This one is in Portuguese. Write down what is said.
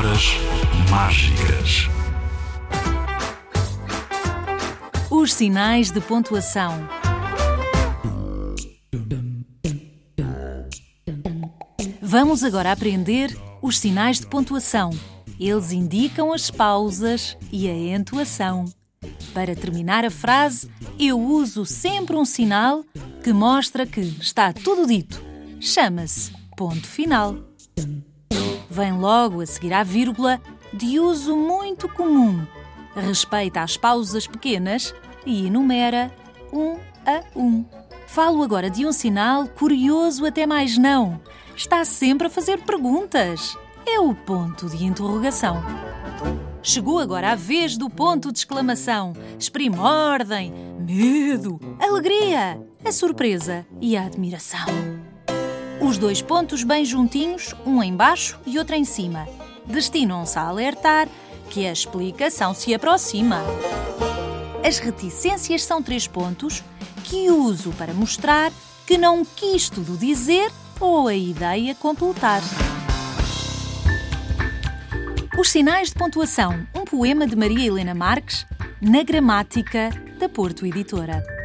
Palavras mágicas. Os sinais de pontuação. Vamos agora aprender os sinais de pontuação. Eles indicam as pausas e a entoação. Para terminar a frase, eu uso sempre um sinal que mostra que está tudo dito. Chama-se ponto final. Vem logo a seguir à vírgula, de uso muito comum. Respeita as pausas pequenas e enumera um a um. Falo agora de um sinal curioso até mais não. Está sempre a fazer perguntas. É o ponto de interrogação. Chegou agora a vez do ponto de exclamação. Exprime ordem, medo, alegria, a surpresa e a admiração. Os dois pontos bem juntinhos, um em baixo e outro em cima, destinam-se a alertar que a explicação se aproxima. As reticências são três pontos que uso para mostrar que não quis tudo dizer ou a ideia completar. Os sinais de pontuação, um poema de Maria Helena Marques, na gramática da Porto Editora.